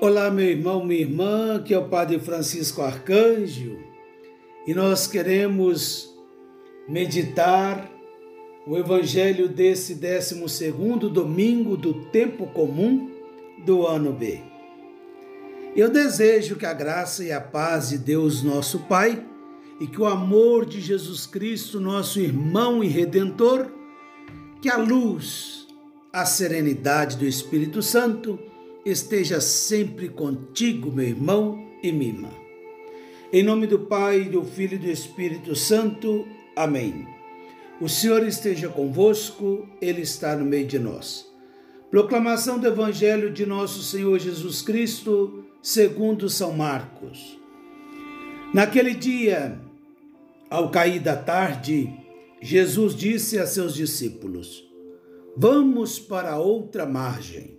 Olá, meu irmão, minha irmã, que é o Padre Francisco Arcanjo, e nós queremos meditar o Evangelho desse 12 domingo do tempo comum do ano B. Eu desejo que a graça e a paz de Deus, nosso Pai, e que o amor de Jesus Cristo, nosso irmão e redentor, que a luz, a serenidade do Espírito Santo, esteja sempre contigo, meu irmão e minha irmã. Em nome do Pai, do Filho e do Espírito Santo. Amém. O Senhor esteja convosco, Ele está no meio de nós. Proclamação do Evangelho de nosso Senhor Jesus Cristo, segundo São Marcos. Naquele dia, ao cair da tarde, Jesus disse a seus discípulos: Vamos para outra margem.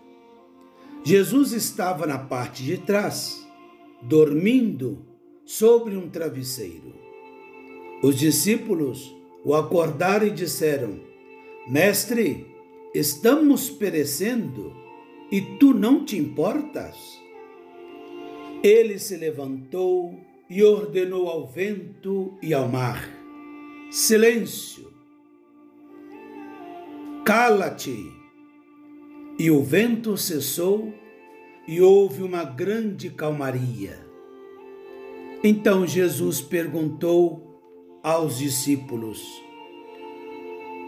Jesus estava na parte de trás, dormindo sobre um travesseiro. Os discípulos o acordaram e disseram: Mestre, estamos perecendo e tu não te importas? Ele se levantou e ordenou ao vento e ao mar: Silêncio! Cala-te! E o vento cessou e houve uma grande calmaria. Então Jesus perguntou aos discípulos: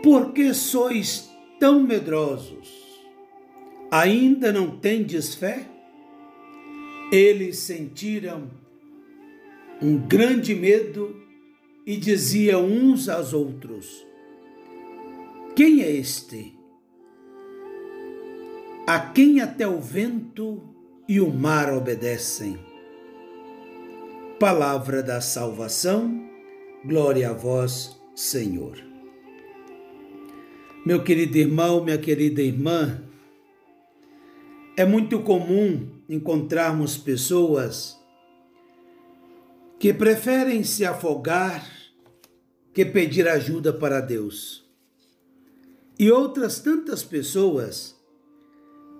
Por que sois tão medrosos? Ainda não tendes fé? Eles sentiram um grande medo e diziam uns aos outros: Quem é este? A quem até o vento e o mar obedecem. Palavra da salvação, glória a vós, Senhor. Meu querido irmão, minha querida irmã, é muito comum encontrarmos pessoas que preferem se afogar que pedir ajuda para Deus. E outras tantas pessoas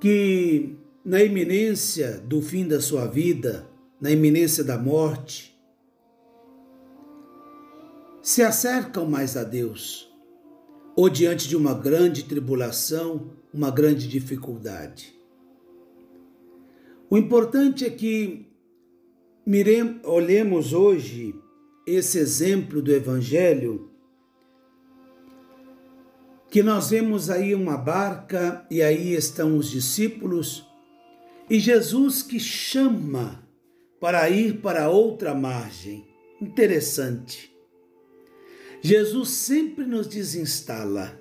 que na iminência do fim da sua vida, na iminência da morte, se acercam mais a Deus, ou diante de uma grande tribulação, uma grande dificuldade. O importante é que olhemos hoje esse exemplo do Evangelho que nós vemos aí uma barca e aí estão os discípulos e Jesus que chama para ir para outra margem. Interessante. Jesus sempre nos desinstala.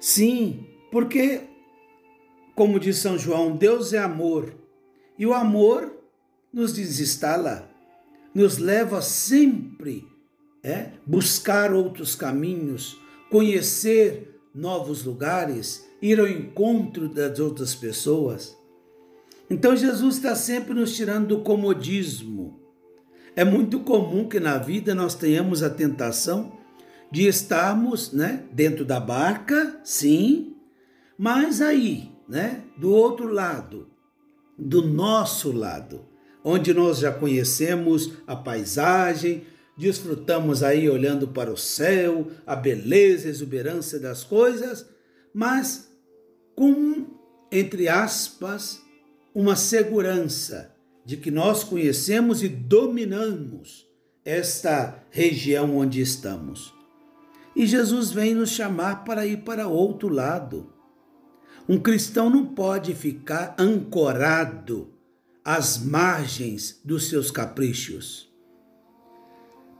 Sim, porque, como diz São João, Deus é amor e o amor nos desinstala, nos leva sempre é buscar outros caminhos, conhecer novos lugares, ir ao encontro das outras pessoas. Então Jesus está sempre nos tirando do comodismo. É muito comum que na vida nós tenhamos a tentação de estarmos, né, dentro da barca, sim, mas aí, né, do outro lado, do nosso lado, onde nós já conhecemos a paisagem, desfrutamos aí olhando para o céu, a beleza e exuberância das coisas, mas com, entre aspas, uma segurança de que nós conhecemos e dominamos esta região onde estamos. E Jesus vem nos chamar para ir para outro lado. Um cristão não pode ficar ancorado às margens dos seus caprichos.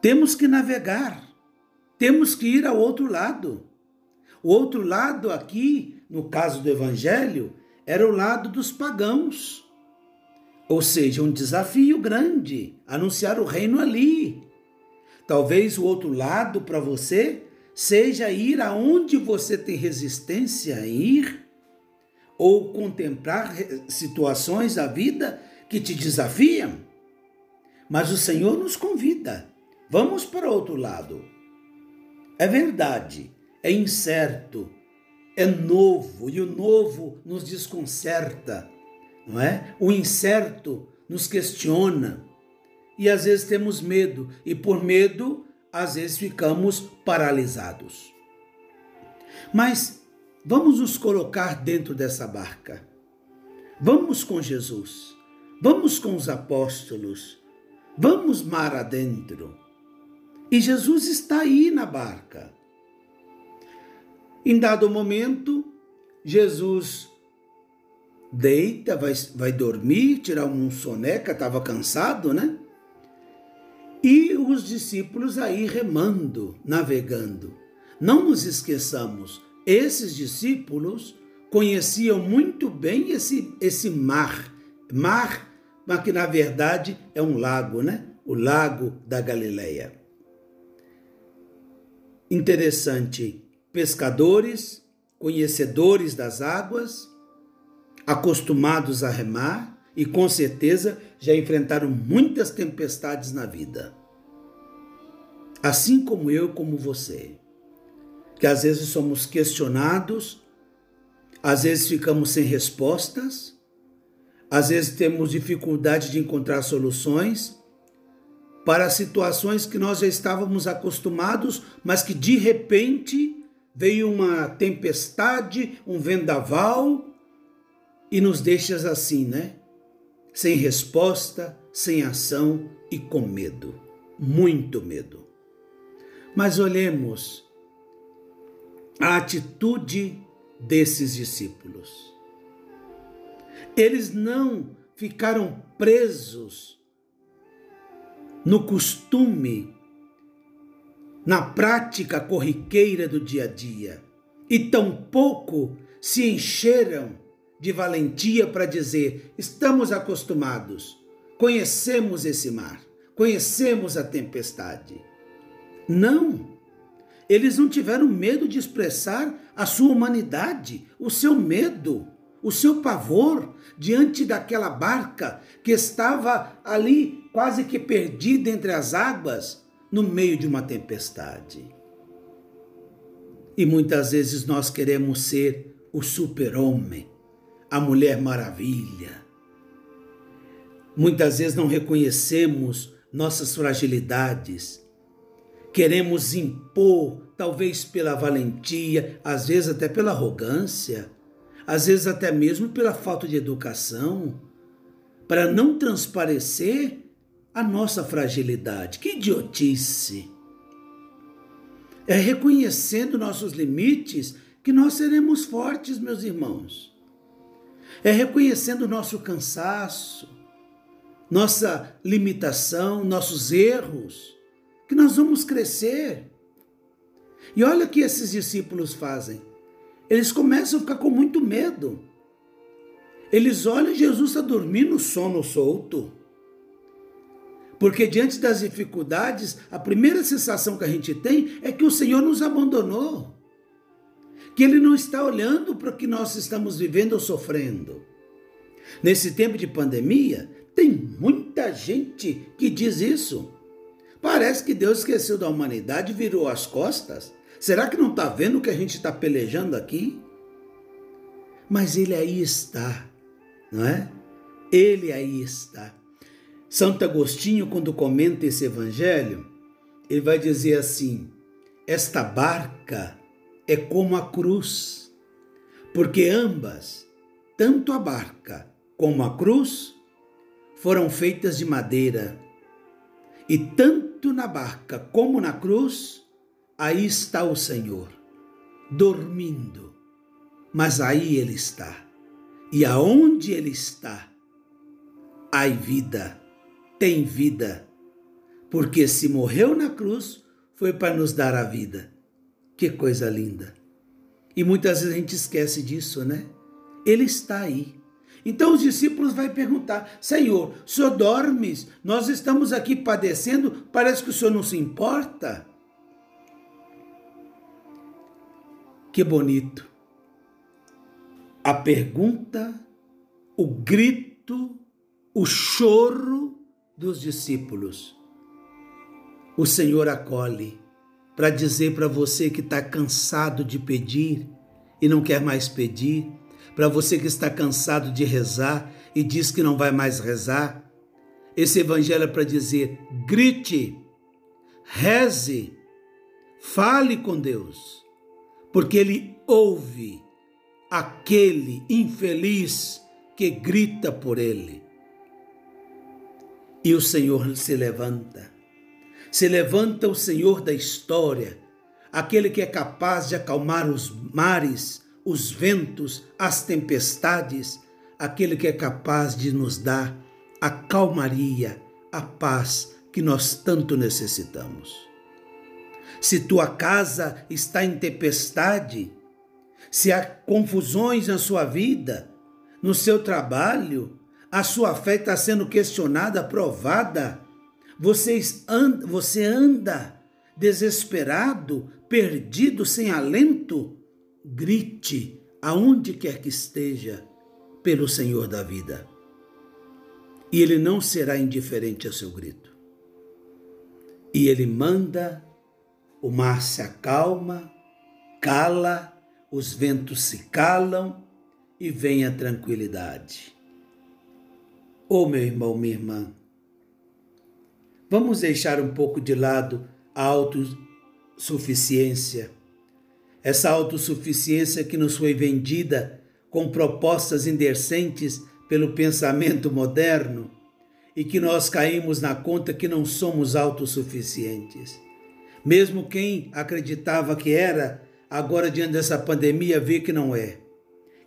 Temos que navegar, temos que ir ao outro lado. O outro lado aqui, no caso do Evangelho, era o lado dos pagãos. Ou seja, um desafio grande anunciar o reino ali. Talvez o outro lado para você seja ir aonde você tem resistência a ir ou contemplar situações da vida que te desafiam. Mas o Senhor nos convida. Vamos para outro lado. É verdade, é incerto, é novo e o novo nos desconcerta, não é? O incerto nos questiona e às vezes temos medo e por medo às vezes ficamos paralisados. Mas vamos nos colocar dentro dessa barca. Vamos com Jesus. Vamos com os apóstolos. Vamos mar adentro. E Jesus está aí na barca. Em dado momento, Jesus deita, vai, vai dormir, tirar um soneca, estava cansado, né? E os discípulos aí remando, navegando. Não nos esqueçamos, esses discípulos conheciam muito bem esse, esse mar, mar, mas que na verdade é um lago, né? O lago da Galileia. Interessante, pescadores, conhecedores das águas, acostumados a remar e com certeza já enfrentaram muitas tempestades na vida. Assim como eu, como você, que às vezes somos questionados, às vezes ficamos sem respostas, às vezes temos dificuldade de encontrar soluções para situações que nós já estávamos acostumados, mas que de repente veio uma tempestade, um vendaval e nos deixas assim, né? Sem resposta, sem ação e com medo, muito medo. Mas olhemos a atitude desses discípulos. Eles não ficaram presos no costume, na prática corriqueira do dia a dia, e tampouco se encheram de valentia para dizer: estamos acostumados, conhecemos esse mar, conhecemos a tempestade. Não. Eles não tiveram medo de expressar a sua humanidade, o seu medo, o seu pavor diante daquela barca que estava ali quase que perdida entre as águas no meio de uma tempestade. E muitas vezes nós queremos ser o super-homem, a Mulher Maravilha. Muitas vezes não reconhecemos nossas fragilidades. Queremos impor, talvez pela valentia, às vezes até pela arrogância, às vezes até mesmo pela falta de educação, para não transparecer a nossa fragilidade. Que idiotice! É reconhecendo nossos limites que nós seremos fortes, meus irmãos é reconhecendo nosso cansaço, nossa limitação, nossos erros, que nós vamos crescer. E olha o que esses discípulos fazem. Eles começam a ficar com muito medo. Eles olham Jesus a dormir no sono solto. Porque diante das dificuldades, a primeira sensação que a gente tem é que o Senhor nos abandonou que Ele não está olhando para o que nós estamos vivendo ou sofrendo. Nesse tempo de pandemia, tem muita gente que diz isso. Parece que Deus esqueceu da humanidade e virou as costas. Será que não está vendo que a gente está pelejando aqui? Mas Ele aí está, não é? Ele aí está. Santo Agostinho, quando comenta esse evangelho, ele vai dizer assim: esta barca é como a cruz, porque ambas, tanto a barca como a cruz, foram feitas de madeira. E tanto na barca como na cruz, aí está o Senhor, dormindo. Mas aí Ele está. E aonde Ele está, há vida, tem vida. Porque se morreu na cruz, foi para nos dar a vida. Que coisa linda! E muitas vezes a gente esquece disso, né? Ele está aí. Então os discípulos vão perguntar: Senhor, o senhor dormes? Nós estamos aqui padecendo, parece que o senhor não se importa. Que bonito. A pergunta, o grito, o choro dos discípulos. O Senhor acolhe para dizer para você que está cansado de pedir e não quer mais pedir, para você que está cansado de rezar e diz que não vai mais rezar. Esse evangelho é para dizer: grite, reze, fale com Deus, porque Ele ouve aquele infeliz que grita por Ele. E o Senhor se levanta. Se levanta o Senhor da história, aquele que é capaz de acalmar os mares, os ventos, as tempestades, aquele que é capaz de nos dar a calmaria, a paz que nós tanto necessitamos. Se tua casa está em tempestade, se há confusões na sua vida, no seu trabalho, a sua fé está sendo questionada, provada, você anda, você anda desesperado, perdido, sem alento, grite aonde quer que esteja pelo Senhor da vida. E ele não será indiferente ao seu grito. E ele manda, o mar se acalma, cala, os ventos se calam e vem a tranquilidade. Oh, meu irmão, minha irmã, vamos deixar um pouco de lado a autossuficiência essa autossuficiência que nos foi vendida com propostas indecentes pelo pensamento moderno e que nós caímos na conta que não somos autossuficientes. Mesmo quem acreditava que era, agora diante dessa pandemia vê que não é,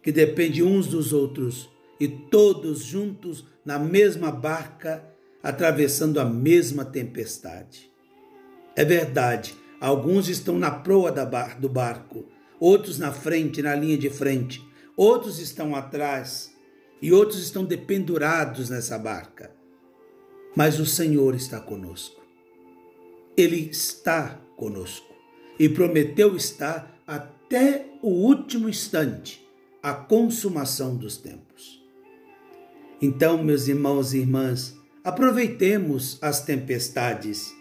que depende uns dos outros e todos juntos na mesma barca, atravessando a mesma tempestade. É verdade, Alguns estão na proa do barco, outros na frente, na linha de frente, outros estão atrás e outros estão dependurados nessa barca. Mas o Senhor está conosco. Ele está conosco e prometeu estar até o último instante, a consumação dos tempos. Então, meus irmãos e irmãs, aproveitemos as tempestades.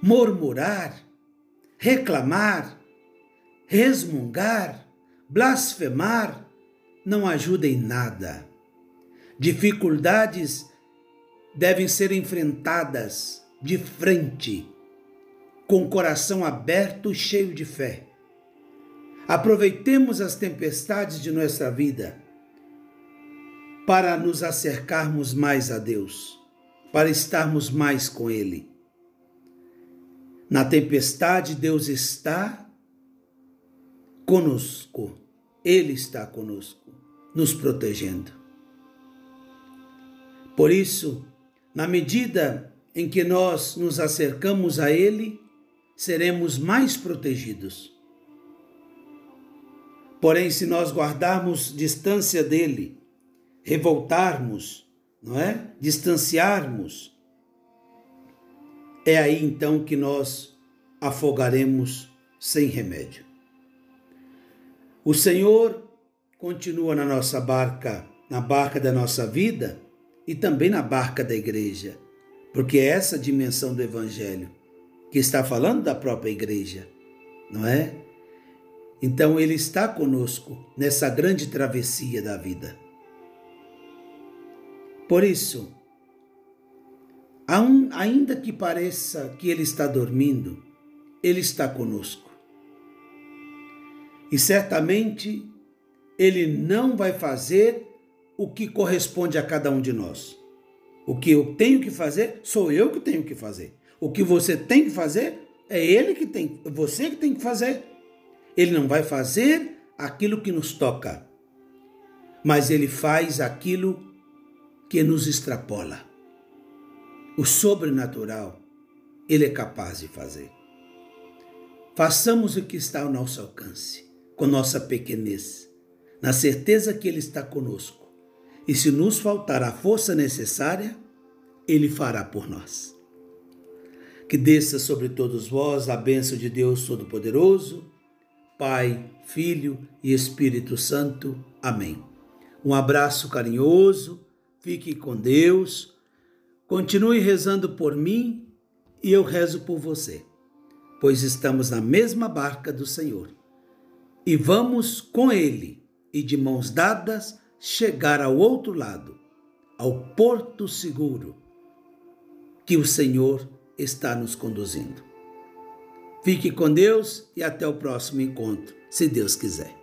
Murmurar reclamar, resmungar, blasfemar não ajuda em nada. Dificuldades devem ser enfrentadas de frente, com o coração aberto e cheio de fé. Aproveitemos as tempestades de nossa vida para nos acercarmos mais a Deus, para estarmos mais com Ele. Na tempestade, Deus está conosco. Ele está conosco, nos protegendo. Por isso, na medida em que nós nos acercamos a Ele, seremos mais protegidos. Porém, se nós guardarmos distância dele, revoltarmos, não é? Distanciarmos, é aí então que nós afogaremos sem remédio. O Senhor continua na nossa barca, na barca da nossa vida e também na barca da igreja, porque é essa dimensão do Evangelho que está falando da própria igreja, não é? Então Ele está conosco nessa grande travessia da vida. Por isso, ainda que pareça que ele está dormindo, ele está conosco. E certamente ele não vai fazer o que corresponde a cada um de nós. O que eu tenho que fazer, sou eu que tenho que fazer. O que você tem que fazer, é ele que tem, você que tem que fazer. Ele não vai fazer aquilo que nos toca, mas ele faz aquilo que nos extrapola o sobrenatural, Ele é capaz de fazer. Façamos o que está ao nosso alcance, com nossa pequenez. na certeza que Ele está conosco. E se nos faltar a força necessária, Ele fará por nós. Que desça sobre todos vós a bênção de Deus Todo-Poderoso, Pai, Filho e Espírito Santo. Amém. Um abraço carinhoso, fique com Deus, continue rezando por mim e eu rezo por você, pois estamos na mesma barca do Senhor. E vamos com Ele e de mãos dadas chegar ao outro lado, ao porto seguro que o Senhor está nos conduzindo. Fique com Deus e até o próximo encontro, se Deus quiser.